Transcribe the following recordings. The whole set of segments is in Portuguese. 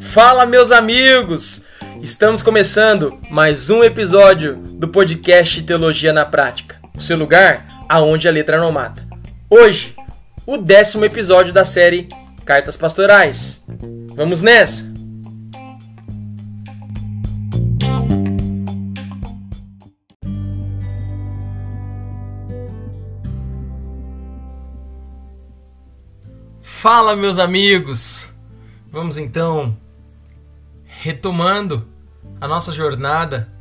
Fala, meus amigos! Estamos começando mais um episódio do podcast Teologia na Prática, o seu lugar aonde a letra não mata. Hoje, o décimo episódio da série Cartas Pastorais. Vamos nessa! Fala, meus amigos! Vamos então retomando a nossa jornada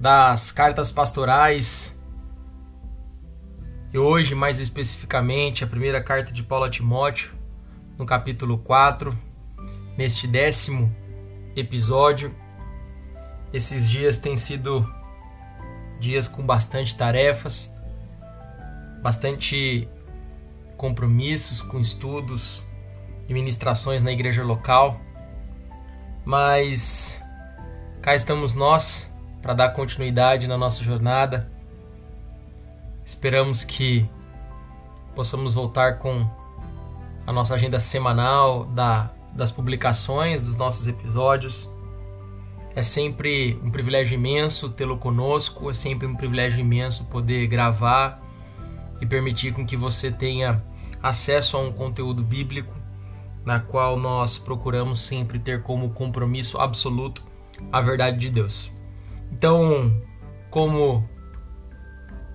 das cartas pastorais. E hoje, mais especificamente, a primeira carta de Paulo a Timóteo, no capítulo 4, neste décimo episódio. Esses dias têm sido dias com bastante tarefas, bastante compromissos com estudos e ministrações na igreja local. Mas cá estamos nós para dar continuidade na nossa jornada. Esperamos que possamos voltar com a nossa agenda semanal da, das publicações dos nossos episódios. É sempre um privilégio imenso tê-lo conosco, é sempre um privilégio imenso poder gravar e permitir com que você tenha acesso a um conteúdo bíblico na qual nós procuramos sempre ter como compromisso absoluto a verdade de Deus. Então, como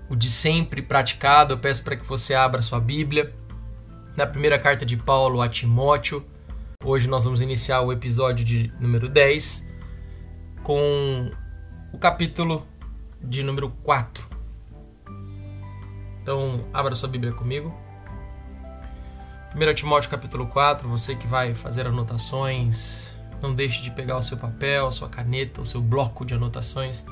o de sempre praticado, eu peço para que você abra sua Bíblia na primeira carta de Paulo a Timóteo. Hoje nós vamos iniciar o episódio de número 10 com o capítulo de número 4. Então, abra sua Bíblia comigo. 1 Timóteo capítulo 4, você que vai fazer anotações, não deixe de pegar o seu papel, a sua caneta, o seu bloco de anotações,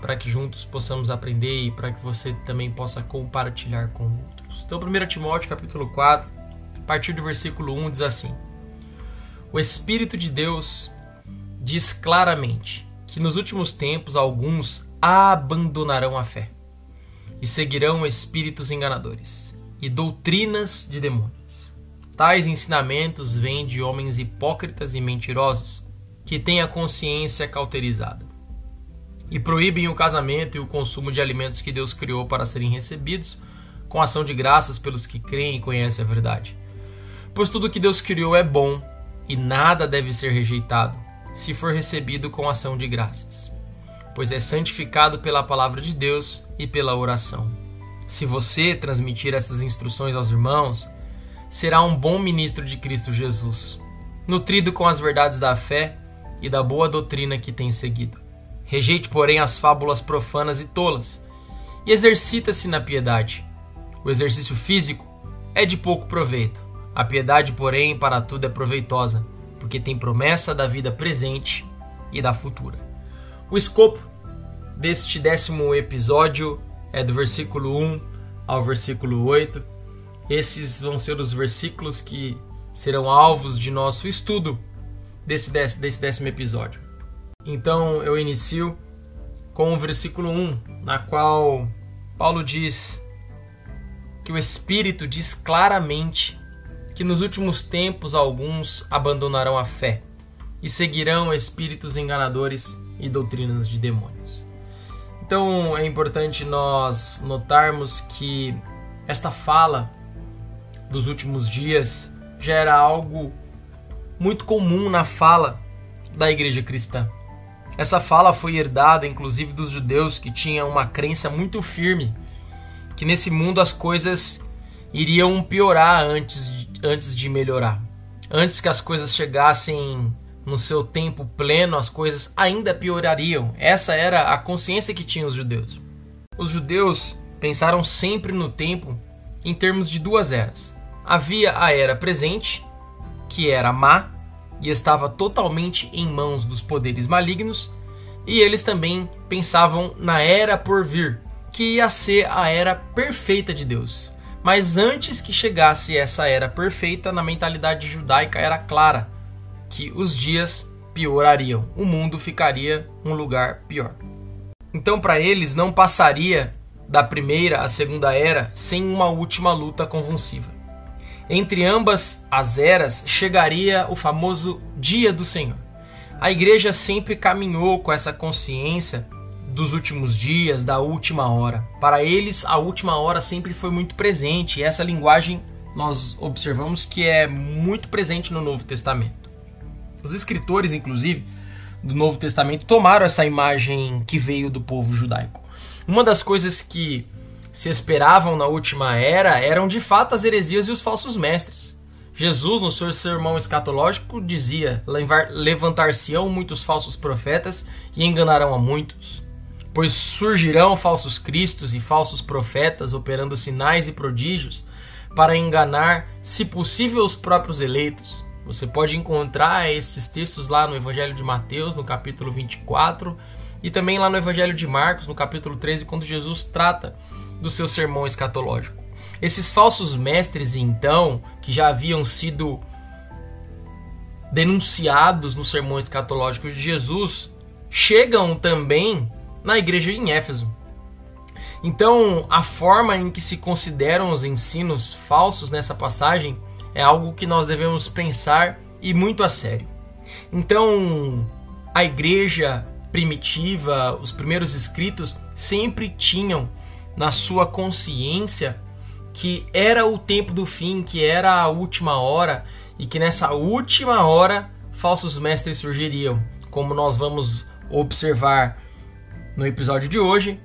para que juntos possamos aprender e para que você também possa compartilhar com outros. Então, 1 Timóteo capítulo 4, a partir do versículo 1 diz assim: O Espírito de Deus diz claramente que nos últimos tempos alguns abandonarão a fé e seguirão espíritos enganadores e doutrinas de demônios Tais ensinamentos vêm de homens hipócritas e mentirosos, que têm a consciência cauterizada, e proíbem o casamento e o consumo de alimentos que Deus criou para serem recebidos com ação de graças pelos que creem e conhecem a verdade. Pois tudo que Deus criou é bom e nada deve ser rejeitado, se for recebido com ação de graças, pois é santificado pela palavra de Deus e pela oração. Se você transmitir essas instruções aos irmãos, será um bom ministro de Cristo Jesus, nutrido com as verdades da fé e da boa doutrina que tem seguido. Rejeite, porém, as fábulas profanas e tolas, e exercita-se na piedade. O exercício físico é de pouco proveito. A piedade, porém, para tudo é proveitosa, porque tem promessa da vida presente e da futura. O escopo deste décimo episódio é do versículo 1 ao versículo 8 esses vão ser os versículos que serão alvos de nosso estudo desse, desse décimo episódio. Então eu inicio com o versículo 1, na qual Paulo diz que o Espírito diz claramente que nos últimos tempos alguns abandonarão a fé e seguirão espíritos enganadores e doutrinas de demônios. Então é importante nós notarmos que esta fala dos últimos dias já era algo muito comum na fala da igreja cristã. Essa fala foi herdada inclusive dos judeus que tinham uma crença muito firme que nesse mundo as coisas iriam piorar antes de, antes de melhorar. Antes que as coisas chegassem no seu tempo pleno, as coisas ainda piorariam. Essa era a consciência que tinham os judeus. Os judeus pensaram sempre no tempo em termos de duas eras Havia a era presente, que era má e estava totalmente em mãos dos poderes malignos, e eles também pensavam na era por vir, que ia ser a era perfeita de Deus. Mas antes que chegasse essa era perfeita, na mentalidade judaica era clara que os dias piorariam, o mundo ficaria um lugar pior. Então, para eles, não passaria da primeira à segunda era sem uma última luta convulsiva. Entre ambas as eras chegaria o famoso Dia do Senhor. A igreja sempre caminhou com essa consciência dos últimos dias, da última hora. Para eles, a última hora sempre foi muito presente, e essa linguagem nós observamos que é muito presente no Novo Testamento. Os escritores, inclusive, do Novo Testamento tomaram essa imagem que veio do povo judaico. Uma das coisas que se esperavam na última era eram de fato as heresias e os falsos mestres. Jesus, no seu sermão escatológico, dizia: Levantar-se-ão muitos falsos profetas e enganarão a muitos. Pois surgirão falsos cristos e falsos profetas operando sinais e prodígios para enganar, se possível, os próprios eleitos. Você pode encontrar esses textos lá no Evangelho de Mateus, no capítulo 24, e também lá no Evangelho de Marcos, no capítulo 13, quando Jesus trata do seu sermão escatológico. Esses falsos mestres, então, que já haviam sido denunciados no sermão escatológico de Jesus, chegam também na igreja em Éfeso. Então, a forma em que se consideram os ensinos falsos nessa passagem é algo que nós devemos pensar e muito a sério. Então, a igreja primitiva, os primeiros escritos sempre tinham na sua consciência que era o tempo do fim, que era a última hora e que nessa última hora falsos mestres surgiriam, como nós vamos observar no episódio de hoje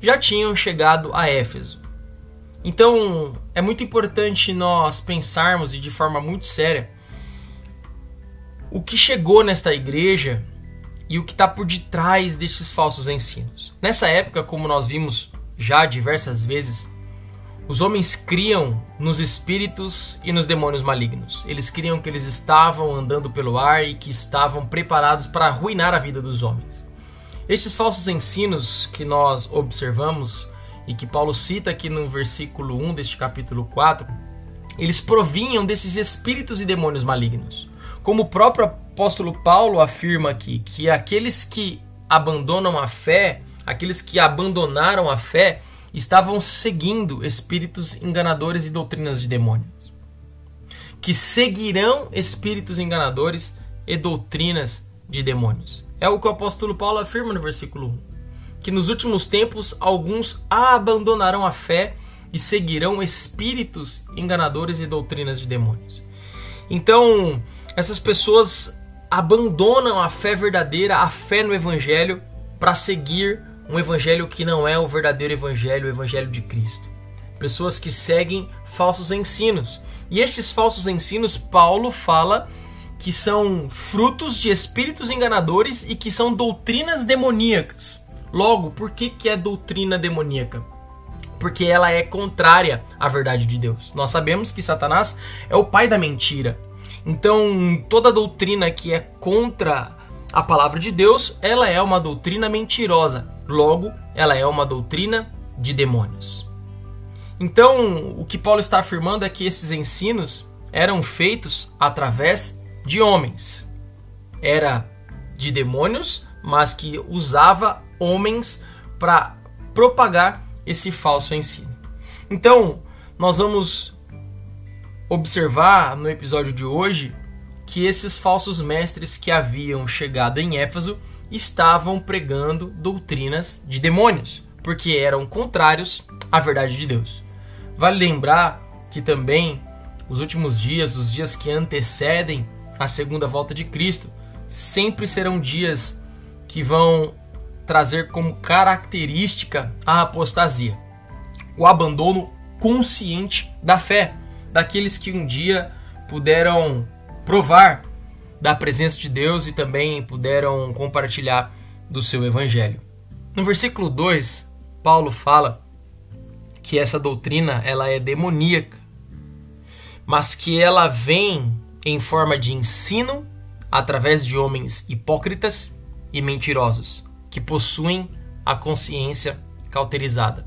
já tinham chegado a Éfeso. Então é muito importante nós pensarmos e de forma muito séria o que chegou nesta igreja e o que está por detrás desses falsos ensinos. Nessa época, como nós vimos já diversas vezes, os homens criam nos espíritos e nos demônios malignos. Eles criam que eles estavam andando pelo ar e que estavam preparados para arruinar a vida dos homens. Estes falsos ensinos que nós observamos e que Paulo cita aqui no versículo 1 deste capítulo 4, eles provinham desses espíritos e demônios malignos. Como o próprio apóstolo Paulo afirma aqui, que aqueles que abandonam a fé, aqueles que abandonaram a fé, estavam seguindo espíritos enganadores e doutrinas de demônios. Que seguirão espíritos enganadores e doutrinas de demônios. É o que o apóstolo Paulo afirma no versículo 1. Que nos últimos tempos alguns abandonarão a fé e seguirão espíritos enganadores e doutrinas de demônios. Então, essas pessoas abandonam a fé verdadeira, a fé no evangelho, para seguir um evangelho que não é o verdadeiro evangelho, o evangelho de Cristo. Pessoas que seguem falsos ensinos. E estes falsos ensinos, Paulo fala que são frutos de espíritos enganadores e que são doutrinas demoníacas. Logo, por que, que é doutrina demoníaca? Porque ela é contrária à verdade de Deus. Nós sabemos que Satanás é o pai da mentira. Então, toda doutrina que é contra a palavra de Deus, ela é uma doutrina mentirosa. Logo, ela é uma doutrina de demônios. Então, o que Paulo está afirmando é que esses ensinos eram feitos através de homens. Era de demônios, mas que usava homens para propagar esse falso ensino. Então, nós vamos observar no episódio de hoje que esses falsos mestres que haviam chegado em Éfeso estavam pregando doutrinas de demônios, porque eram contrários à verdade de Deus. Vale lembrar que também os últimos dias, os dias que antecedem a segunda volta de Cristo, sempre serão dias que vão trazer como característica a apostasia, o abandono consciente da fé, daqueles que um dia puderam provar da presença de Deus e também puderam compartilhar do seu evangelho. No versículo 2, Paulo fala que essa doutrina ela é demoníaca, mas que ela vem em forma de ensino através de homens hipócritas e mentirosos que possuem a consciência cauterizada.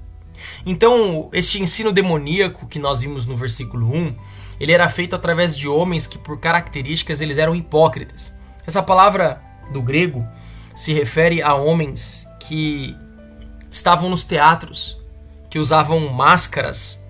Então, este ensino demoníaco que nós vimos no versículo 1, ele era feito através de homens que por características eles eram hipócritas. Essa palavra do grego se refere a homens que estavam nos teatros que usavam máscaras,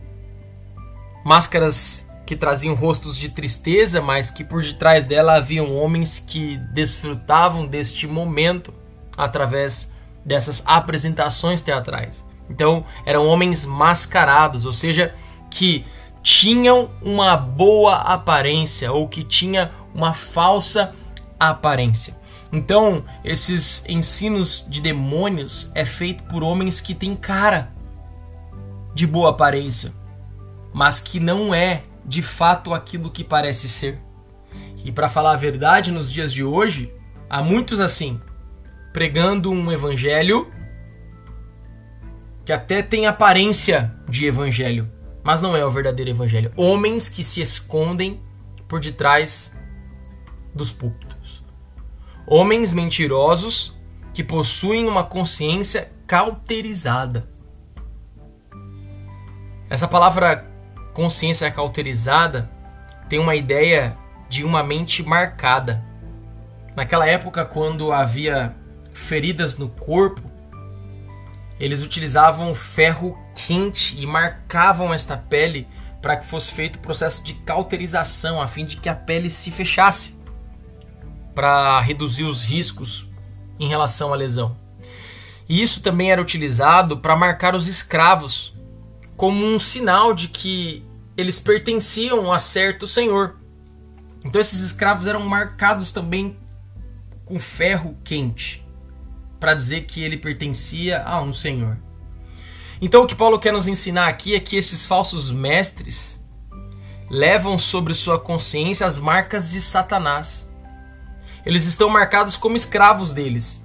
máscaras que traziam rostos de tristeza, mas que por detrás dela haviam homens que desfrutavam deste momento através dessas apresentações teatrais. Então, eram homens mascarados, ou seja, que tinham uma boa aparência ou que tinha uma falsa aparência. Então, esses ensinos de demônios é feito por homens que têm cara de boa aparência, mas que não é de fato aquilo que parece ser. E para falar a verdade, nos dias de hoje, há muitos assim, pregando um evangelho que até tem aparência de evangelho, mas não é o verdadeiro evangelho. Homens que se escondem por detrás dos púlpitos. Homens mentirosos que possuem uma consciência cauterizada. Essa palavra consciência cauterizada tem uma ideia de uma mente marcada. Naquela época, quando havia feridas no corpo, eles utilizavam ferro quente e marcavam esta pele para que fosse feito o processo de cauterização, a fim de que a pele se fechasse para reduzir os riscos em relação à lesão. E isso também era utilizado para marcar os escravos, como um sinal de que eles pertenciam a certo senhor. Então esses escravos eram marcados também com ferro quente, para dizer que ele pertencia a um senhor. Então o que Paulo quer nos ensinar aqui é que esses falsos mestres levam sobre sua consciência as marcas de Satanás. Eles estão marcados como escravos deles,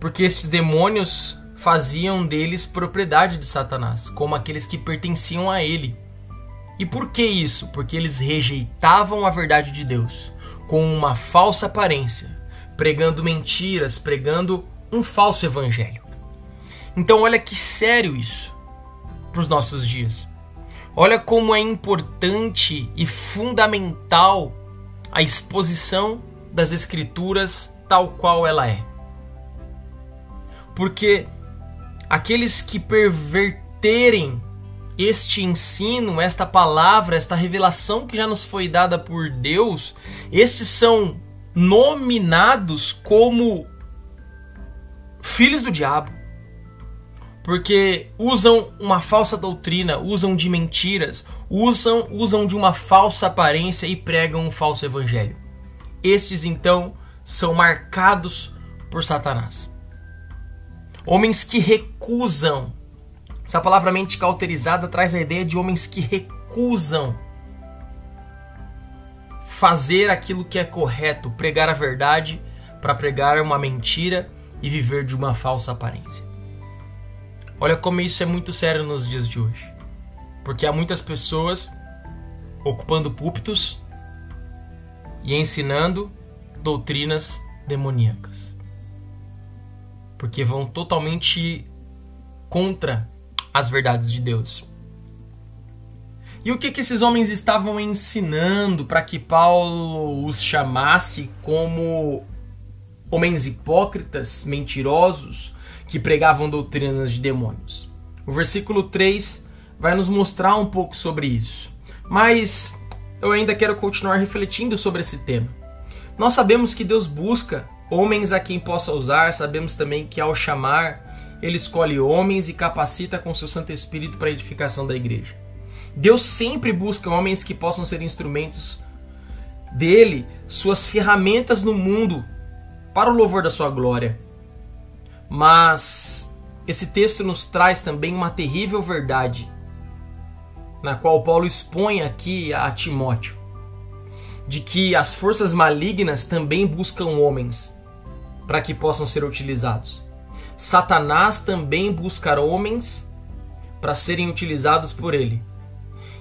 porque esses demônios faziam deles propriedade de Satanás, como aqueles que pertenciam a ele. E por que isso? Porque eles rejeitavam a verdade de Deus com uma falsa aparência, pregando mentiras, pregando um falso evangelho. Então, olha que sério isso para os nossos dias. Olha como é importante e fundamental a exposição das Escrituras tal qual ela é. Porque aqueles que perverterem este ensino, esta palavra, esta revelação que já nos foi dada por Deus, estes são nominados como filhos do diabo. Porque usam uma falsa doutrina, usam de mentiras, usam, usam de uma falsa aparência e pregam um falso evangelho. Estes então são marcados por Satanás. Homens que recusam essa palavra mente cauterizada traz a ideia de homens que recusam fazer aquilo que é correto, pregar a verdade para pregar uma mentira e viver de uma falsa aparência. Olha como isso é muito sério nos dias de hoje. Porque há muitas pessoas ocupando púlpitos e ensinando doutrinas demoníacas. Porque vão totalmente contra as verdades de Deus. E o que, que esses homens estavam ensinando para que Paulo os chamasse como homens hipócritas, mentirosos, que pregavam doutrinas de demônios? O versículo 3 vai nos mostrar um pouco sobre isso. Mas eu ainda quero continuar refletindo sobre esse tema. Nós sabemos que Deus busca homens a quem possa usar, sabemos também que ao chamar ele escolhe homens e capacita com seu Santo Espírito para a edificação da igreja. Deus sempre busca homens que possam ser instrumentos dele, suas ferramentas no mundo, para o louvor da sua glória. Mas esse texto nos traz também uma terrível verdade, na qual Paulo expõe aqui a Timóteo, de que as forças malignas também buscam homens para que possam ser utilizados. Satanás também busca homens para serem utilizados por ele.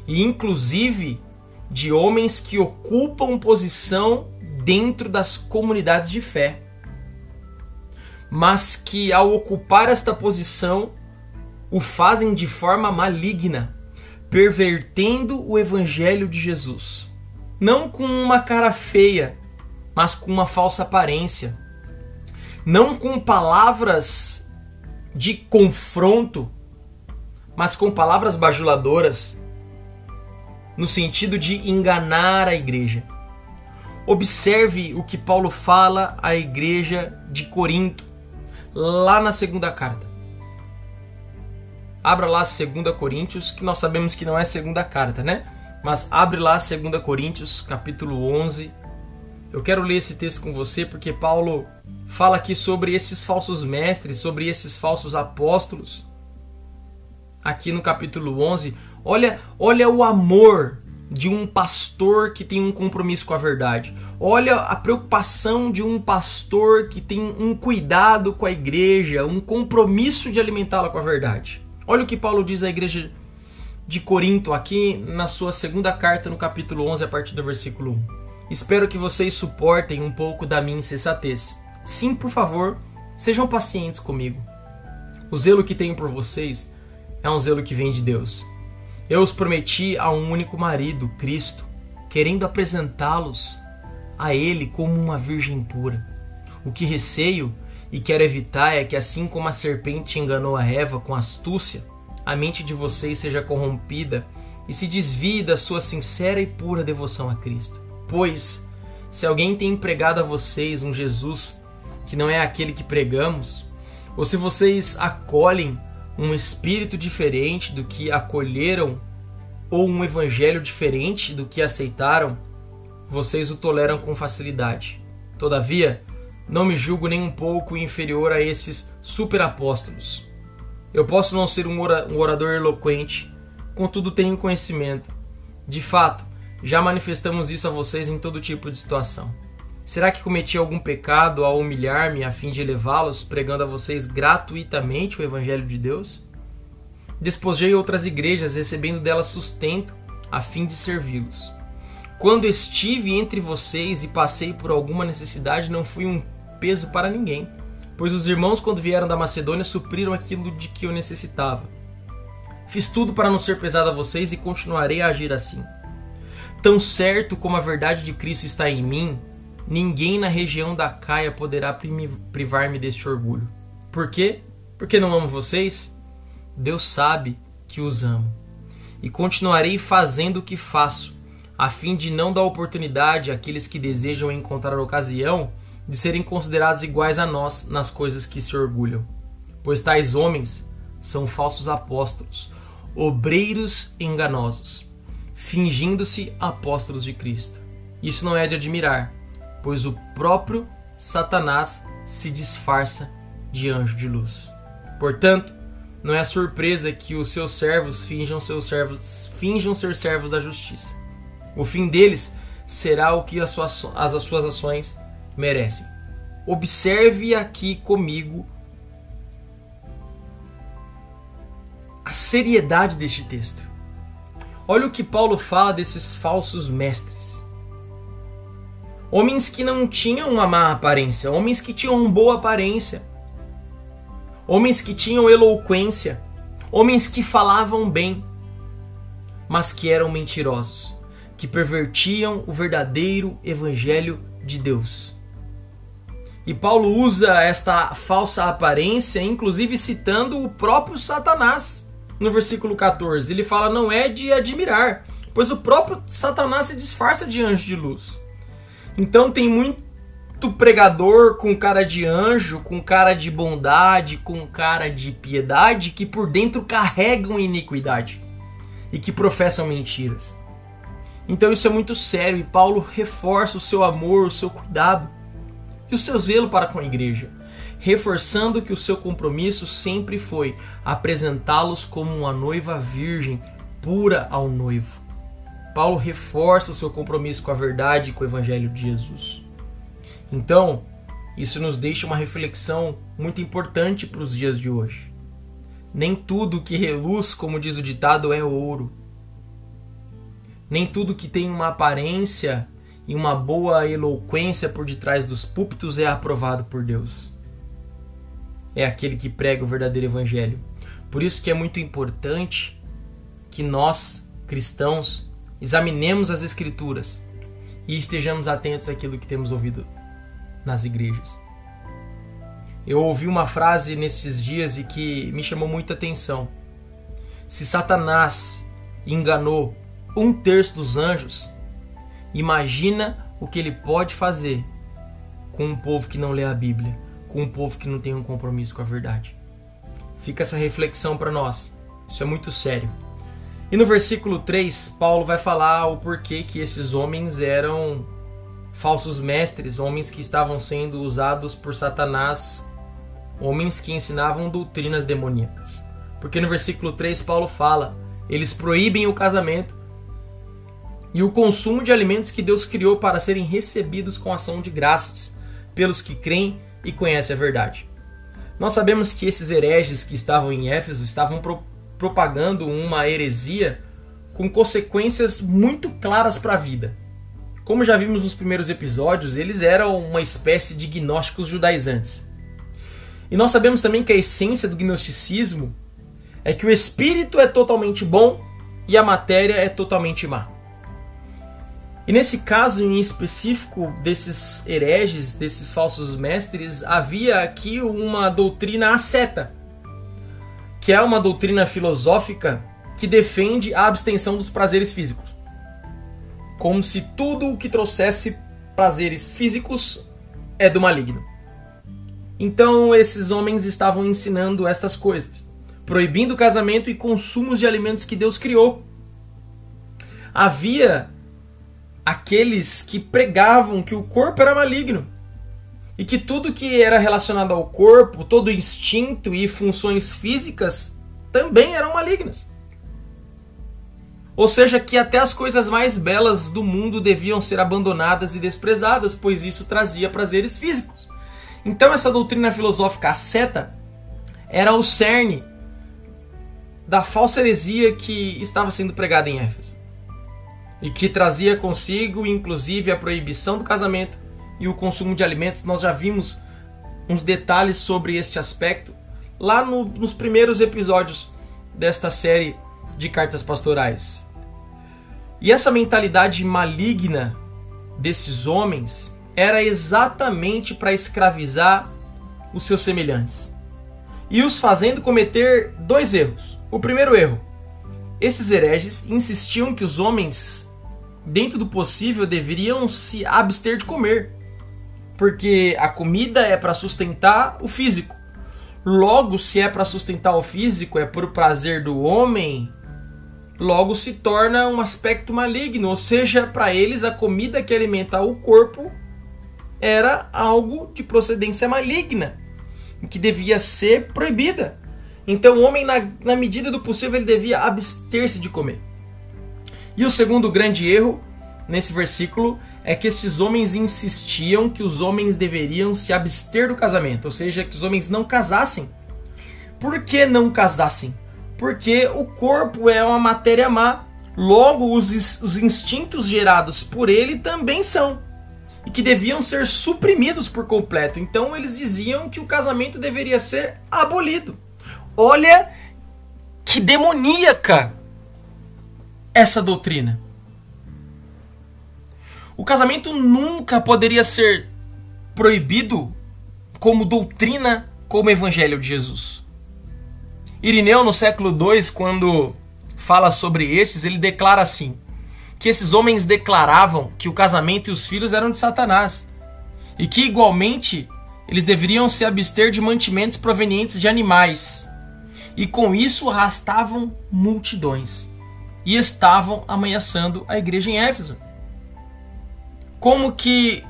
E inclusive de homens que ocupam posição dentro das comunidades de fé. Mas que ao ocupar esta posição o fazem de forma maligna, pervertendo o evangelho de Jesus. Não com uma cara feia, mas com uma falsa aparência não com palavras de confronto, mas com palavras bajuladoras, no sentido de enganar a igreja. Observe o que Paulo fala à igreja de Corinto, lá na segunda carta. Abra lá 2 Coríntios, que nós sabemos que não é segunda carta, né? Mas abre lá 2 Coríntios, capítulo 11. Eu quero ler esse texto com você porque Paulo fala aqui sobre esses falsos mestres, sobre esses falsos apóstolos. Aqui no capítulo 11, olha, olha o amor de um pastor que tem um compromisso com a verdade. Olha a preocupação de um pastor que tem um cuidado com a igreja, um compromisso de alimentá-la com a verdade. Olha o que Paulo diz à igreja de Corinto aqui na sua segunda carta no capítulo 11 a partir do versículo 1. Espero que vocês suportem um pouco da minha insensatez. Sim, por favor, sejam pacientes comigo. O zelo que tenho por vocês é um zelo que vem de Deus. Eu os prometi a um único marido, Cristo, querendo apresentá-los a Ele como uma virgem pura. O que receio e quero evitar é que, assim como a serpente enganou a Eva com astúcia, a mente de vocês seja corrompida e se desvie da sua sincera e pura devoção a Cristo. Pois, se alguém tem empregado a vocês um Jesus que não é aquele que pregamos, ou se vocês acolhem um espírito diferente do que acolheram ou um evangelho diferente do que aceitaram, vocês o toleram com facilidade. Todavia, não me julgo nem um pouco inferior a esses superapóstolos. Eu posso não ser um orador eloquente, contudo tenho conhecimento. De fato, já manifestamos isso a vocês em todo tipo de situação. Será que cometi algum pecado ao humilhar-me a fim de elevá-los, pregando a vocês gratuitamente o Evangelho de Deus? Despojei outras igrejas, recebendo delas sustento, a fim de servi-los. Quando estive entre vocês e passei por alguma necessidade, não fui um peso para ninguém, pois os irmãos, quando vieram da Macedônia, supriram aquilo de que eu necessitava. Fiz tudo para não ser pesado a vocês e continuarei a agir assim. Tão certo como a verdade de Cristo está em mim, ninguém na região da Caia poderá privar-me deste orgulho. Por quê? Porque não amo vocês? Deus sabe que os amo. E continuarei fazendo o que faço, a fim de não dar oportunidade àqueles que desejam encontrar ocasião de serem considerados iguais a nós nas coisas que se orgulham. Pois tais homens são falsos apóstolos, obreiros enganosos, fingindo-se apóstolos de Cristo. Isso não é de admirar, pois o próprio Satanás se disfarça de anjo de luz. Portanto, não é surpresa que os seus servos finjam seus servos finjam ser servos da justiça. O fim deles será o que as suas, as suas ações merecem. Observe aqui comigo a seriedade deste texto. Olha o que Paulo fala desses falsos mestres. Homens que não tinham uma má aparência, homens que tinham boa aparência, homens que tinham eloquência, homens que falavam bem, mas que eram mentirosos, que pervertiam o verdadeiro evangelho de Deus. E Paulo usa esta falsa aparência, inclusive citando o próprio Satanás no versículo 14. Ele fala: não é de admirar, pois o próprio Satanás se disfarça de anjo de luz. Então tem muito pregador com cara de anjo, com cara de bondade, com cara de piedade, que por dentro carregam iniquidade e que professam mentiras. Então isso é muito sério e Paulo reforça o seu amor, o seu cuidado e o seu zelo para com a igreja, reforçando que o seu compromisso sempre foi apresentá-los como uma noiva virgem, pura ao noivo. Paulo reforça o seu compromisso com a verdade e com o evangelho de Jesus. Então, isso nos deixa uma reflexão muito importante para os dias de hoje. Nem tudo que reluz, como diz o ditado, é ouro. Nem tudo que tem uma aparência e uma boa eloquência por detrás dos púlpitos é aprovado por Deus. É aquele que prega o verdadeiro evangelho. Por isso que é muito importante que nós, cristãos, examinemos as escrituras e estejamos atentos àquilo que temos ouvido nas igrejas. Eu ouvi uma frase nesses dias e que me chamou muita atenção. se Satanás enganou um terço dos anjos, imagina o que ele pode fazer com um povo que não lê a Bíblia, com um povo que não tem um compromisso com a verdade. Fica essa reflexão para nós. Isso é muito sério. E no versículo 3, Paulo vai falar o porquê que esses homens eram falsos mestres, homens que estavam sendo usados por Satanás, homens que ensinavam doutrinas demoníacas. Porque no versículo 3 Paulo fala: eles proíbem o casamento e o consumo de alimentos que Deus criou para serem recebidos com ação de graças pelos que creem e conhecem a verdade. Nós sabemos que esses hereges que estavam em Éfeso estavam propagando uma heresia com consequências muito claras para a vida. Como já vimos nos primeiros episódios, eles eram uma espécie de gnósticos judaizantes. E nós sabemos também que a essência do gnosticismo é que o espírito é totalmente bom e a matéria é totalmente má. E nesse caso em específico desses hereges, desses falsos mestres, havia aqui uma doutrina asceta, que é uma doutrina filosófica que defende a abstenção dos prazeres físicos. Como se tudo o que trouxesse prazeres físicos é do maligno. Então esses homens estavam ensinando estas coisas, proibindo o casamento e consumos de alimentos que Deus criou. Havia aqueles que pregavam que o corpo era maligno e que tudo que era relacionado ao corpo, todo instinto e funções físicas também eram malignas. Ou seja, que até as coisas mais belas do mundo deviam ser abandonadas e desprezadas, pois isso trazia prazeres físicos. Então, essa doutrina filosófica asceta era o cerne da falsa heresia que estava sendo pregada em Éfeso e que trazia consigo, inclusive, a proibição do casamento e o consumo de alimentos. Nós já vimos uns detalhes sobre este aspecto lá no, nos primeiros episódios desta série de cartas pastorais. E essa mentalidade maligna desses homens era exatamente para escravizar os seus semelhantes e os fazendo cometer dois erros. O primeiro erro: esses hereges insistiam que os homens dentro do possível, deveriam se abster de comer. Porque a comida é para sustentar o físico. Logo, se é para sustentar o físico, é por prazer do homem, logo se torna um aspecto maligno. Ou seja, para eles, a comida que alimenta o corpo era algo de procedência maligna, que devia ser proibida. Então, o homem, na, na medida do possível, ele devia abster-se de comer. E o segundo grande erro nesse versículo é que esses homens insistiam que os homens deveriam se abster do casamento, ou seja, que os homens não casassem. Por que não casassem? Porque o corpo é uma matéria má, logo os, os instintos gerados por ele também são. E que deviam ser suprimidos por completo. Então eles diziam que o casamento deveria ser abolido. Olha que demoníaca essa doutrina. O casamento nunca poderia ser proibido como doutrina, como evangelho de Jesus. Irineu, no século II, quando fala sobre esses, ele declara assim: que esses homens declaravam que o casamento e os filhos eram de Satanás, e que igualmente eles deveriam se abster de mantimentos provenientes de animais, e com isso arrastavam multidões e estavam ameaçando a igreja em Éfeso. Como que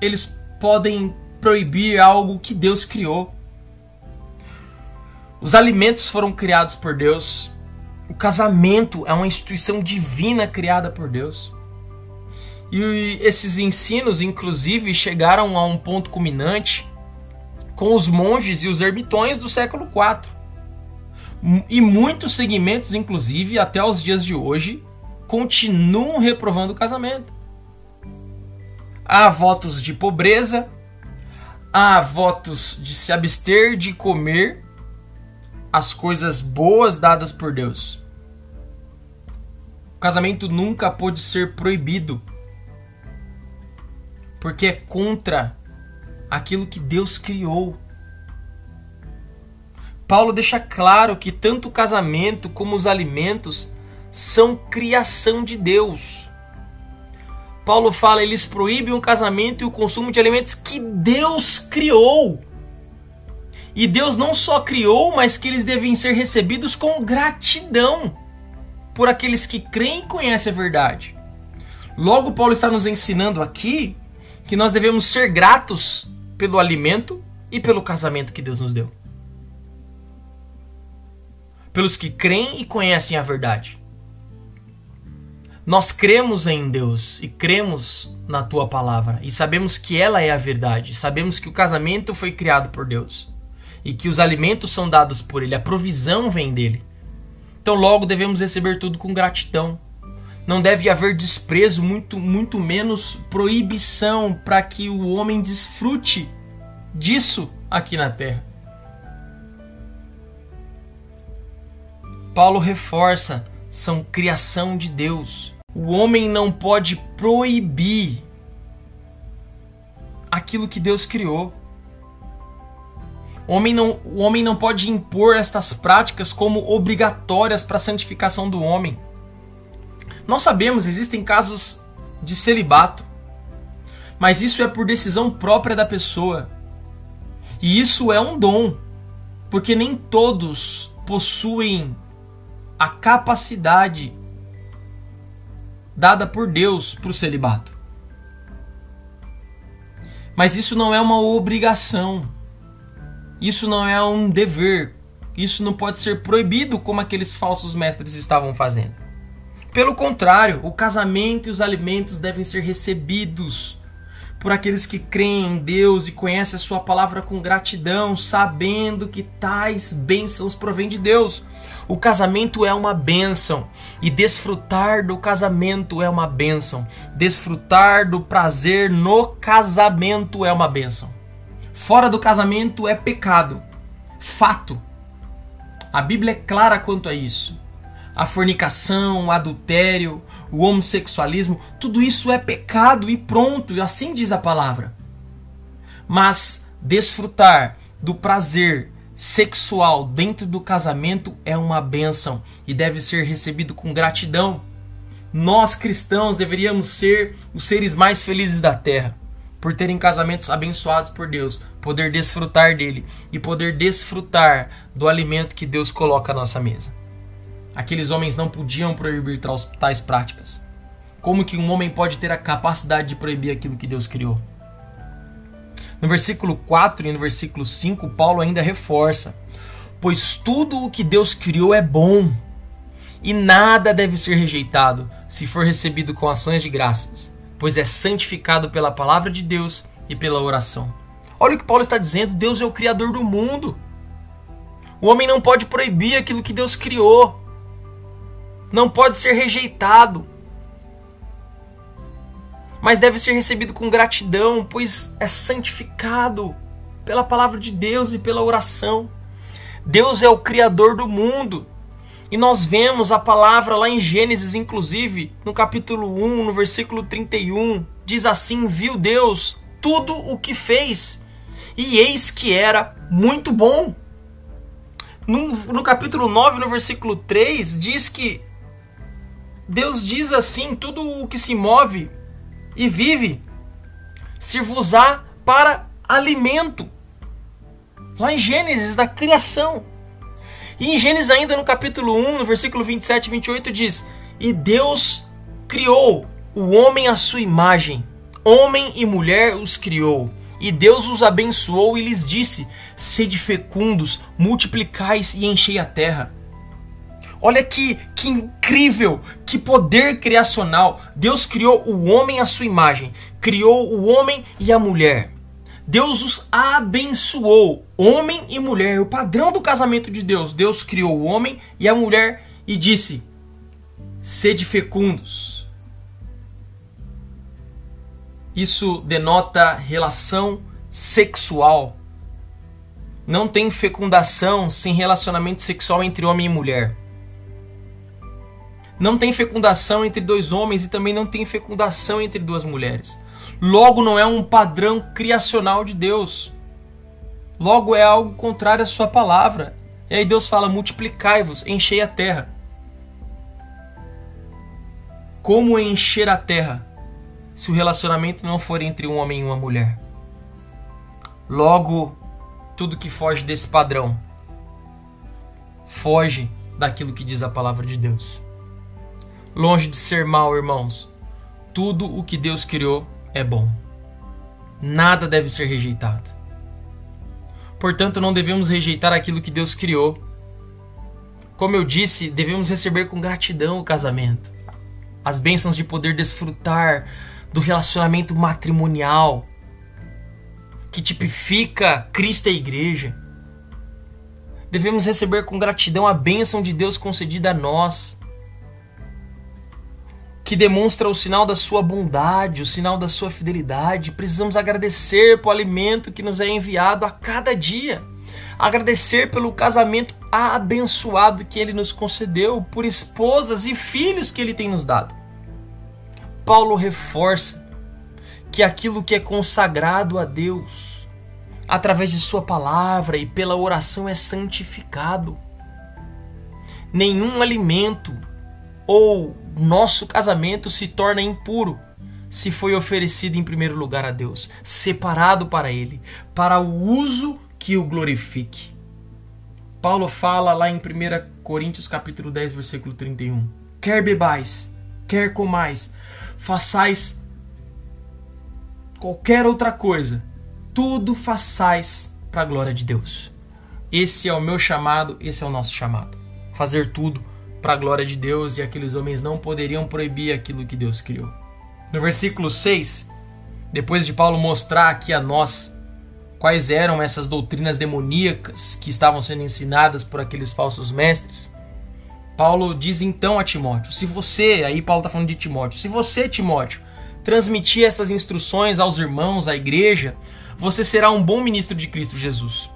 eles podem proibir algo que Deus criou? Os alimentos foram criados por Deus. O casamento é uma instituição divina criada por Deus. E esses ensinos, inclusive, chegaram a um ponto culminante com os monges e os ermitões do século IV. E muitos segmentos, inclusive, até os dias de hoje, continuam reprovando o casamento. Há votos de pobreza, há votos de se abster de comer as coisas boas dadas por Deus. O casamento nunca pode ser proibido, porque é contra aquilo que Deus criou. Paulo deixa claro que tanto o casamento como os alimentos são criação de Deus. Paulo fala, eles proíbem o casamento e o consumo de alimentos que Deus criou. E Deus não só criou, mas que eles devem ser recebidos com gratidão por aqueles que creem e conhecem a verdade. Logo, Paulo está nos ensinando aqui que nós devemos ser gratos pelo alimento e pelo casamento que Deus nos deu. Pelos que creem e conhecem a verdade. Nós cremos em Deus e cremos na tua palavra e sabemos que ela é a verdade. Sabemos que o casamento foi criado por Deus e que os alimentos são dados por ele, a provisão vem dele. Então logo devemos receber tudo com gratidão. Não deve haver desprezo, muito muito menos proibição para que o homem desfrute disso aqui na terra. Paulo reforça são criação de Deus. O homem não pode proibir aquilo que Deus criou. O homem não, o homem não pode impor estas práticas como obrigatórias para a santificação do homem. Nós sabemos, existem casos de celibato, mas isso é por decisão própria da pessoa. E isso é um dom, porque nem todos possuem a capacidade dada por Deus para o celibato. Mas isso não é uma obrigação. Isso não é um dever. Isso não pode ser proibido como aqueles falsos mestres estavam fazendo. Pelo contrário, o casamento e os alimentos devem ser recebidos por aqueles que creem em Deus e conhecem a sua palavra com gratidão, sabendo que tais bênçãos provêm de Deus. O casamento é uma bênção e desfrutar do casamento é uma bênção. Desfrutar do prazer no casamento é uma bênção. Fora do casamento é pecado. Fato. A Bíblia é clara quanto a isso a fornicação, o adultério, o homossexualismo, tudo isso é pecado e pronto, assim diz a palavra. Mas desfrutar do prazer sexual dentro do casamento é uma bênção e deve ser recebido com gratidão. Nós cristãos deveríamos ser os seres mais felizes da terra por terem casamentos abençoados por Deus, poder desfrutar dele e poder desfrutar do alimento que Deus coloca à nossa mesa. Aqueles homens não podiam proibir tais práticas. Como que um homem pode ter a capacidade de proibir aquilo que Deus criou? No versículo 4 e no versículo 5, Paulo ainda reforça: Pois tudo o que Deus criou é bom, e nada deve ser rejeitado se for recebido com ações de graças, pois é santificado pela palavra de Deus e pela oração. Olha o que Paulo está dizendo: Deus é o criador do mundo. O homem não pode proibir aquilo que Deus criou não pode ser rejeitado, mas deve ser recebido com gratidão, pois é santificado pela palavra de Deus e pela oração. Deus é o Criador do mundo. E nós vemos a palavra lá em Gênesis, inclusive, no capítulo 1, no versículo 31, diz assim: Viu Deus tudo o que fez, e eis que era muito bom. No, no capítulo 9, no versículo 3, diz que Deus diz assim: tudo o que se move e vive se-vos-á para alimento. Lá em Gênesis, da criação. E em Gênesis, ainda no capítulo 1, no versículo 27 e 28, diz: E Deus criou o homem à sua imagem, homem e mulher os criou. E Deus os abençoou e lhes disse: Sede fecundos, multiplicais e enchei a terra Olha que, que incrível, que poder criacional. Deus criou o homem à sua imagem, criou o homem e a mulher. Deus os abençoou, homem e mulher, o padrão do casamento de Deus. Deus criou o homem e a mulher e disse: Sede fecundos. Isso denota relação sexual. Não tem fecundação sem relacionamento sexual entre homem e mulher. Não tem fecundação entre dois homens e também não tem fecundação entre duas mulheres. Logo, não é um padrão criacional de Deus. Logo, é algo contrário à sua palavra. E aí Deus fala: multiplicai-vos, enchei a terra. Como encher a terra se o relacionamento não for entre um homem e uma mulher? Logo, tudo que foge desse padrão foge daquilo que diz a palavra de Deus. Longe de ser mal, irmãos, tudo o que Deus criou é bom. Nada deve ser rejeitado. Portanto, não devemos rejeitar aquilo que Deus criou. Como eu disse, devemos receber com gratidão o casamento, as bênçãos de poder desfrutar do relacionamento matrimonial que tipifica Cristo e a igreja. Devemos receber com gratidão a bênção de Deus concedida a nós que demonstra o sinal da sua bondade, o sinal da sua fidelidade. Precisamos agradecer pelo alimento que nos é enviado a cada dia. Agradecer pelo casamento abençoado que ele nos concedeu, por esposas e filhos que ele tem nos dado. Paulo reforça que aquilo que é consagrado a Deus, através de Sua palavra e pela oração, é santificado. Nenhum alimento ou nosso casamento se torna impuro se foi oferecido em primeiro lugar a Deus, separado para Ele, para o uso que o glorifique. Paulo fala lá em 1 Coríntios capítulo 10, versículo 31. Quer bebais, quer comais, façais qualquer outra coisa, tudo façais para a glória de Deus. Esse é o meu chamado, esse é o nosso chamado. Fazer tudo para a glória de Deus e aqueles homens não poderiam proibir aquilo que Deus criou. No versículo 6, depois de Paulo mostrar aqui a nós quais eram essas doutrinas demoníacas que estavam sendo ensinadas por aqueles falsos mestres, Paulo diz então a Timóteo: se você, aí Paulo está falando de Timóteo, se você, Timóteo, transmitir essas instruções aos irmãos, à igreja, você será um bom ministro de Cristo Jesus,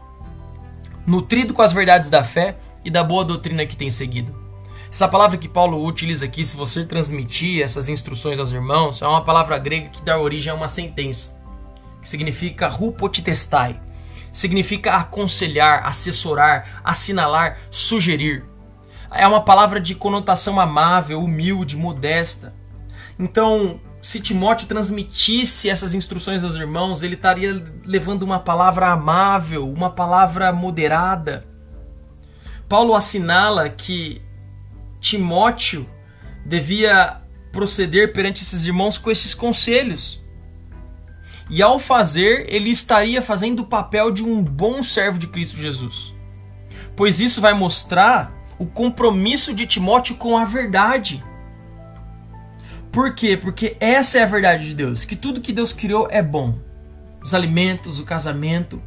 nutrido com as verdades da fé e da boa doutrina que tem seguido. Essa palavra que Paulo utiliza aqui, se você transmitir essas instruções aos irmãos, é uma palavra grega que dá origem a uma sentença, que significa rupotitestai, significa aconselhar, assessorar, assinalar, sugerir. É uma palavra de conotação amável, humilde, modesta. Então, se Timóteo transmitisse essas instruções aos irmãos, ele estaria levando uma palavra amável, uma palavra moderada. Paulo assinala que Timóteo devia proceder perante esses irmãos com esses conselhos. E ao fazer, ele estaria fazendo o papel de um bom servo de Cristo Jesus. Pois isso vai mostrar o compromisso de Timóteo com a verdade. Por quê? Porque essa é a verdade de Deus, que tudo que Deus criou é bom. Os alimentos, o casamento.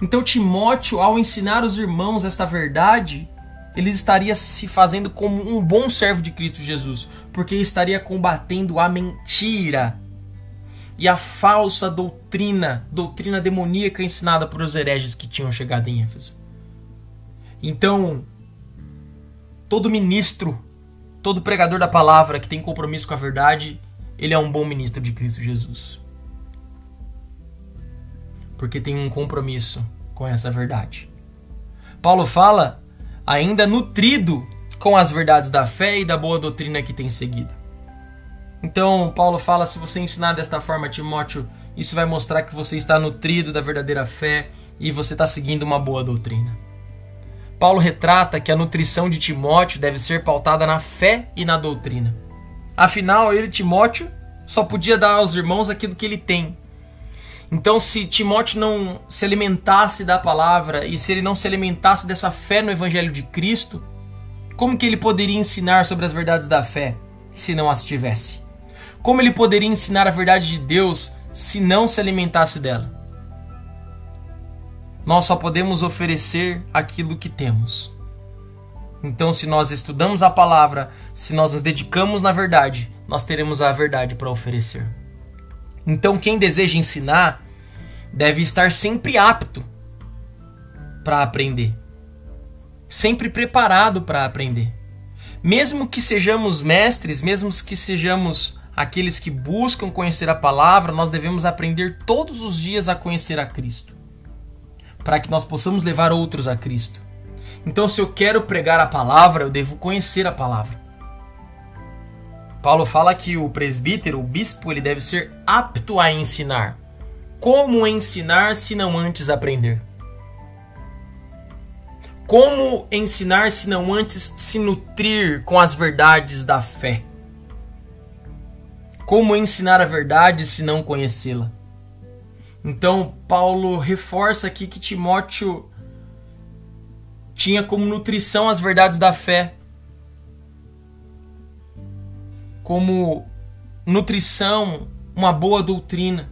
Então Timóteo, ao ensinar os irmãos esta verdade, ele estaria se fazendo como um bom servo de Cristo Jesus, porque estaria combatendo a mentira e a falsa doutrina, doutrina demoníaca ensinada por os hereges que tinham chegado em Éfeso. Então, todo ministro, todo pregador da palavra que tem compromisso com a verdade, ele é um bom ministro de Cristo Jesus. Porque tem um compromisso com essa verdade. Paulo fala ainda nutrido com as verdades da fé e da boa doutrina que tem seguido. Então, Paulo fala: se você ensinar desta forma, Timóteo, isso vai mostrar que você está nutrido da verdadeira fé e você está seguindo uma boa doutrina. Paulo retrata que a nutrição de Timóteo deve ser pautada na fé e na doutrina. Afinal, ele, Timóteo, só podia dar aos irmãos aquilo que ele tem, então, se Timóteo não se alimentasse da palavra e se ele não se alimentasse dessa fé no Evangelho de Cristo, como que ele poderia ensinar sobre as verdades da fé se não as tivesse? Como ele poderia ensinar a verdade de Deus se não se alimentasse dela? Nós só podemos oferecer aquilo que temos. Então, se nós estudamos a palavra, se nós nos dedicamos na verdade, nós teremos a verdade para oferecer. Então, quem deseja ensinar deve estar sempre apto para aprender, sempre preparado para aprender. Mesmo que sejamos mestres, mesmo que sejamos aqueles que buscam conhecer a palavra, nós devemos aprender todos os dias a conhecer a Cristo, para que nós possamos levar outros a Cristo. Então, se eu quero pregar a palavra, eu devo conhecer a palavra. Paulo fala que o presbítero, o bispo, ele deve ser apto a ensinar. Como ensinar se não antes aprender? Como ensinar se não antes se nutrir com as verdades da fé? Como ensinar a verdade se não conhecê-la? Então, Paulo reforça aqui que Timóteo tinha como nutrição as verdades da fé, como nutrição uma boa doutrina.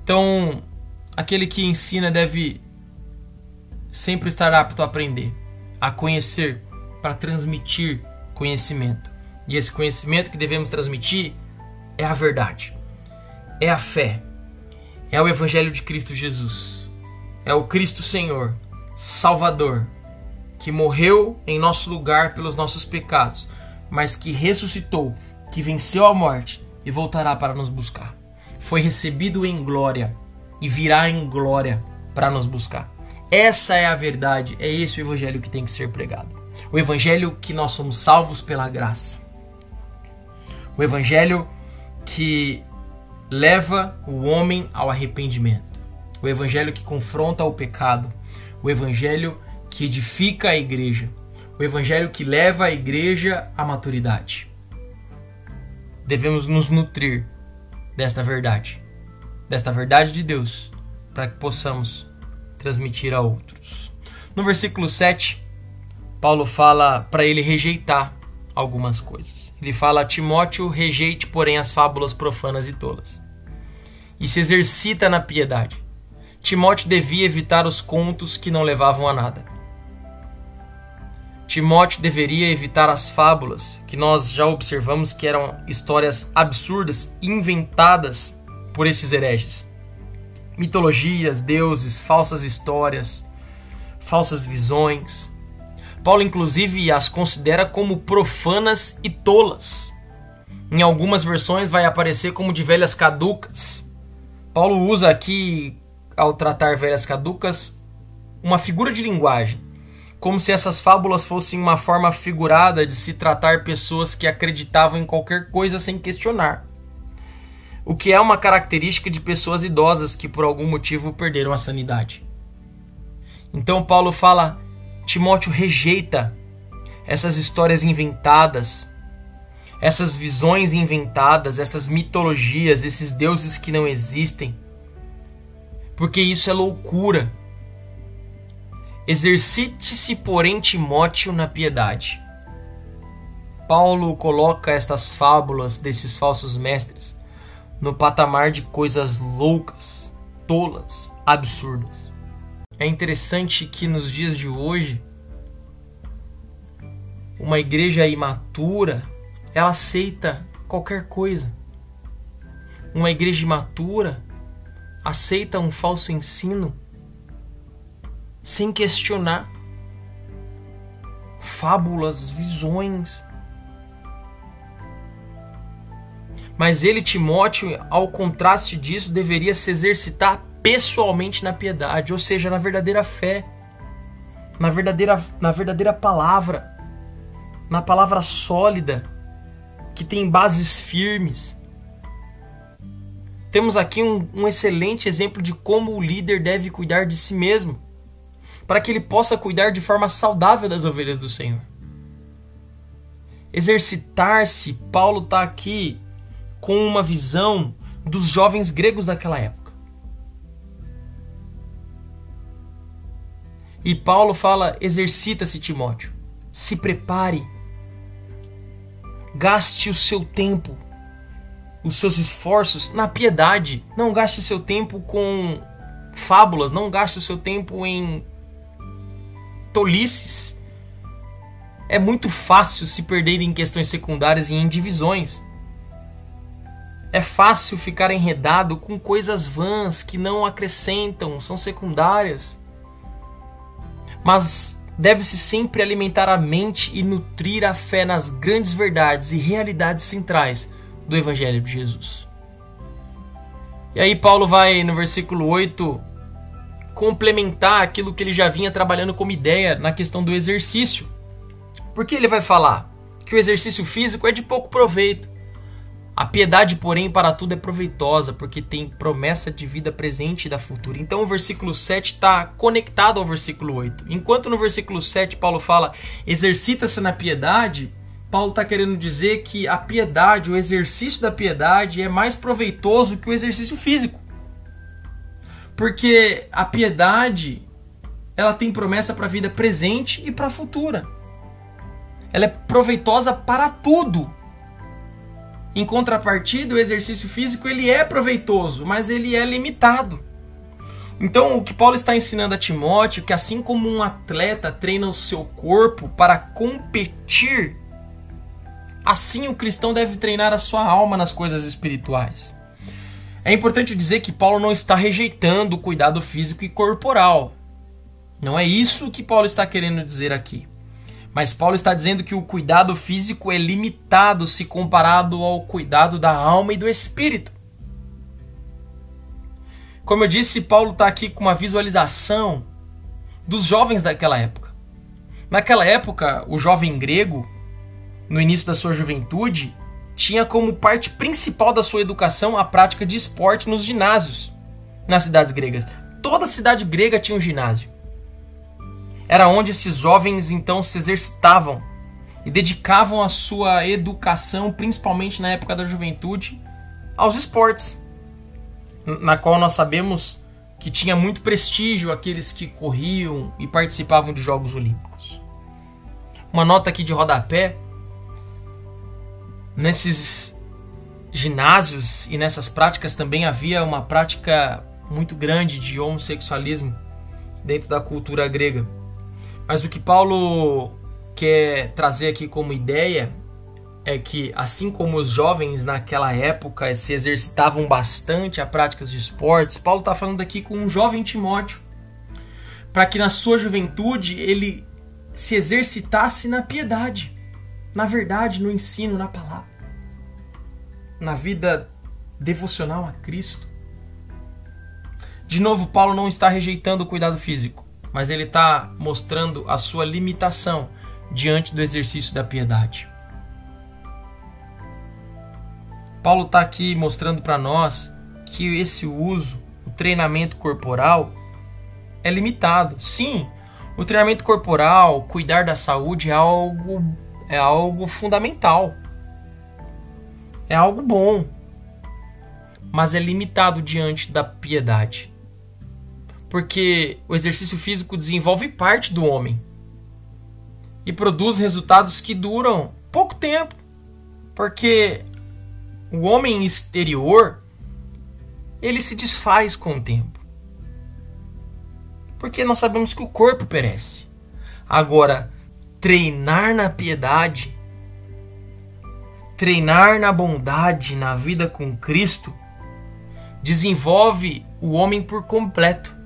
Então, aquele que ensina deve sempre estar apto a aprender, a conhecer, para transmitir conhecimento. E esse conhecimento que devemos transmitir é a verdade, é a fé, é o Evangelho de Cristo Jesus, é o Cristo Senhor, Salvador, que morreu em nosso lugar pelos nossos pecados, mas que ressuscitou, que venceu a morte e voltará para nos buscar. Foi recebido em glória e virá em glória para nos buscar. Essa é a verdade, é esse o evangelho que tem que ser pregado. O evangelho que nós somos salvos pela graça. O evangelho que leva o homem ao arrependimento. O evangelho que confronta o pecado. O evangelho que edifica a igreja. O evangelho que leva a igreja à maturidade. Devemos nos nutrir desta verdade, desta verdade de Deus, para que possamos transmitir a outros. No versículo 7, Paulo fala para ele rejeitar algumas coisas. Ele fala: Timóteo, rejeite, porém, as fábulas profanas e tolas. E se exercita na piedade. Timóteo devia evitar os contos que não levavam a nada. Timóteo deveria evitar as fábulas, que nós já observamos que eram histórias absurdas inventadas por esses hereges mitologias, deuses, falsas histórias, falsas visões. Paulo, inclusive, as considera como profanas e tolas. Em algumas versões vai aparecer como de velhas caducas. Paulo usa aqui, ao tratar velhas caducas, uma figura de linguagem, como se essas fábulas fossem uma forma figurada de se tratar pessoas que acreditavam em qualquer coisa sem questionar o que é uma característica de pessoas idosas que por algum motivo perderam a sanidade. Então Paulo fala: Timóteo rejeita essas histórias inventadas, essas visões inventadas, essas mitologias, esses deuses que não existem, porque isso é loucura. Exercite-se, porém, Timóteo na piedade. Paulo coloca estas fábulas desses falsos mestres no patamar de coisas loucas, tolas, absurdas. É interessante que nos dias de hoje, uma igreja imatura, ela aceita qualquer coisa. Uma igreja imatura aceita um falso ensino sem questionar. Fábulas, visões, Mas ele, Timóteo, ao contraste disso, deveria se exercitar pessoalmente na piedade, ou seja, na verdadeira fé, na verdadeira, na verdadeira palavra, na palavra sólida, que tem bases firmes. Temos aqui um, um excelente exemplo de como o líder deve cuidar de si mesmo, para que ele possa cuidar de forma saudável das ovelhas do Senhor. Exercitar-se, Paulo está aqui com uma visão dos jovens gregos daquela época. E Paulo fala: exercita-se, Timóteo, se prepare, gaste o seu tempo, os seus esforços na piedade. Não gaste seu tempo com fábulas, não gaste o seu tempo em tolices. É muito fácil se perder em questões secundárias e em divisões. É fácil ficar enredado com coisas vãs que não acrescentam, são secundárias. Mas deve-se sempre alimentar a mente e nutrir a fé nas grandes verdades e realidades centrais do Evangelho de Jesus. E aí, Paulo vai no versículo 8 complementar aquilo que ele já vinha trabalhando como ideia na questão do exercício. Porque ele vai falar que o exercício físico é de pouco proveito. A piedade, porém, para tudo é proveitosa, porque tem promessa de vida presente e da futura. Então o versículo 7 está conectado ao versículo 8. Enquanto no versículo 7 Paulo fala exercita-se na piedade, Paulo está querendo dizer que a piedade, o exercício da piedade é mais proveitoso que o exercício físico. Porque a piedade, ela tem promessa para a vida presente e para a futura. Ela é proveitosa para tudo em contrapartida, o exercício físico ele é proveitoso, mas ele é limitado. Então, o que Paulo está ensinando a Timóteo, que assim como um atleta treina o seu corpo para competir, assim o cristão deve treinar a sua alma nas coisas espirituais. É importante dizer que Paulo não está rejeitando o cuidado físico e corporal. Não é isso que Paulo está querendo dizer aqui. Mas Paulo está dizendo que o cuidado físico é limitado se comparado ao cuidado da alma e do espírito. Como eu disse, Paulo está aqui com uma visualização dos jovens daquela época. Naquela época, o jovem grego, no início da sua juventude, tinha como parte principal da sua educação a prática de esporte nos ginásios nas cidades gregas. Toda cidade grega tinha um ginásio. Era onde esses jovens então se exercitavam e dedicavam a sua educação, principalmente na época da juventude, aos esportes, na qual nós sabemos que tinha muito prestígio aqueles que corriam e participavam de Jogos Olímpicos. Uma nota aqui de rodapé: nesses ginásios e nessas práticas também havia uma prática muito grande de homossexualismo dentro da cultura grega. Mas o que Paulo quer trazer aqui como ideia é que, assim como os jovens naquela época se exercitavam bastante a práticas de esportes, Paulo está falando aqui com um jovem Timóteo, para que na sua juventude ele se exercitasse na piedade, na verdade, no ensino, na palavra, na vida devocional a Cristo. De novo, Paulo não está rejeitando o cuidado físico mas ele está mostrando a sua limitação diante do exercício da piedade. Paulo está aqui mostrando para nós que esse uso, o treinamento corporal, é limitado. Sim, o treinamento corporal, cuidar da saúde é algo, é algo fundamental. É algo bom, mas é limitado diante da piedade porque o exercício físico desenvolve parte do homem e produz resultados que duram pouco tempo, porque o homem exterior ele se desfaz com o tempo. Porque nós sabemos que o corpo perece. Agora, treinar na piedade, treinar na bondade, na vida com Cristo, desenvolve o homem por completo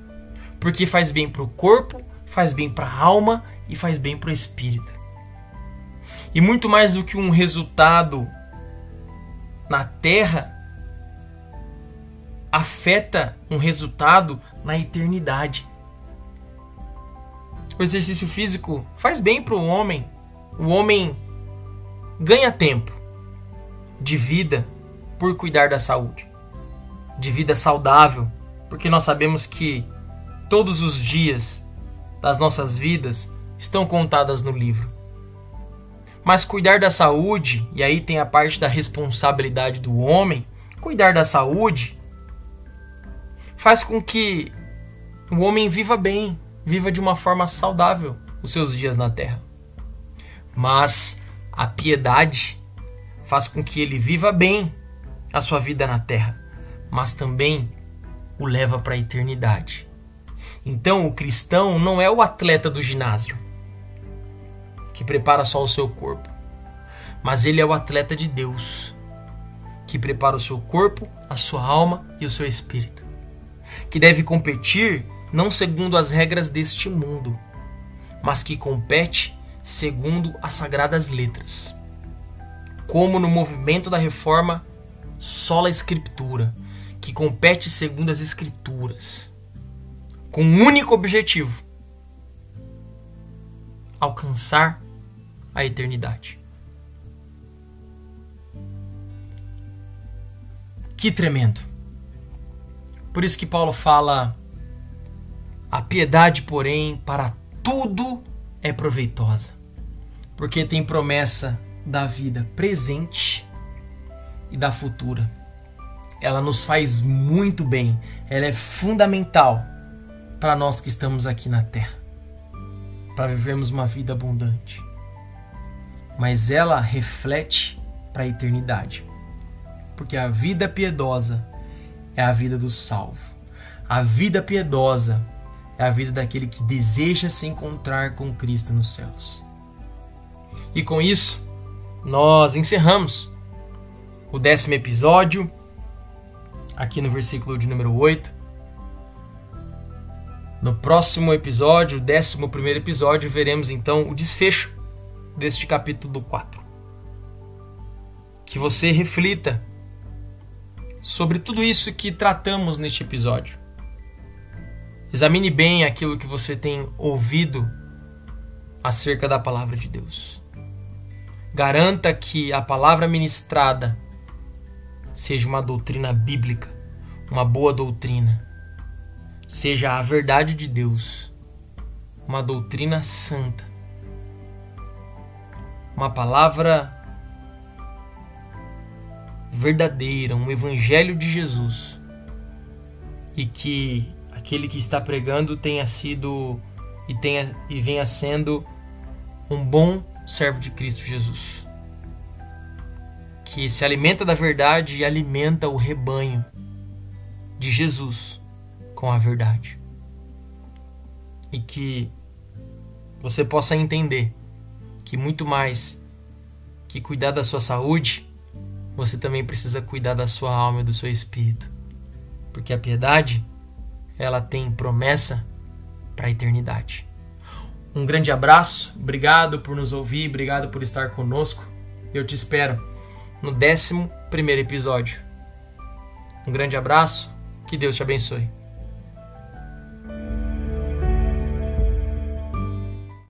porque faz bem para o corpo, faz bem para a alma e faz bem para o espírito. E muito mais do que um resultado na terra, afeta um resultado na eternidade. O exercício físico faz bem para o homem. O homem ganha tempo de vida por cuidar da saúde, de vida saudável, porque nós sabemos que Todos os dias das nossas vidas estão contadas no livro. Mas cuidar da saúde, e aí tem a parte da responsabilidade do homem, cuidar da saúde faz com que o homem viva bem, viva de uma forma saudável os seus dias na terra. Mas a piedade faz com que ele viva bem a sua vida na terra, mas também o leva para a eternidade. Então, o cristão não é o atleta do ginásio que prepara só o seu corpo, mas ele é o atleta de Deus que prepara o seu corpo, a sua alma e o seu espírito, que deve competir não segundo as regras deste mundo, mas que compete segundo as sagradas letras. Como no movimento da reforma sola escritura, que compete segundo as escrituras com um único objetivo: alcançar a eternidade. Que tremendo. Por isso que Paulo fala: a piedade, porém, para tudo é proveitosa, porque tem promessa da vida presente e da futura. Ela nos faz muito bem, ela é fundamental para nós que estamos aqui na terra, para vivermos uma vida abundante. Mas ela reflete para a eternidade, porque a vida piedosa é a vida do salvo. A vida piedosa é a vida daquele que deseja se encontrar com Cristo nos céus. E com isso, nós encerramos o décimo episódio, aqui no versículo de número 8. No próximo episódio, o décimo primeiro episódio, veremos então o desfecho deste capítulo 4. Que você reflita sobre tudo isso que tratamos neste episódio. Examine bem aquilo que você tem ouvido acerca da palavra de Deus. Garanta que a palavra ministrada seja uma doutrina bíblica, uma boa doutrina. Seja a verdade de Deus, uma doutrina santa. Uma palavra verdadeira, um evangelho de Jesus. E que aquele que está pregando tenha sido e tenha e venha sendo um bom servo de Cristo Jesus. Que se alimenta da verdade e alimenta o rebanho de Jesus com a verdade. E que você possa entender que muito mais que cuidar da sua saúde, você também precisa cuidar da sua alma e do seu espírito. Porque a piedade, ela tem promessa para a eternidade. Um grande abraço, obrigado por nos ouvir, obrigado por estar conosco. Eu te espero no 11 primeiro episódio. Um grande abraço, que Deus te abençoe.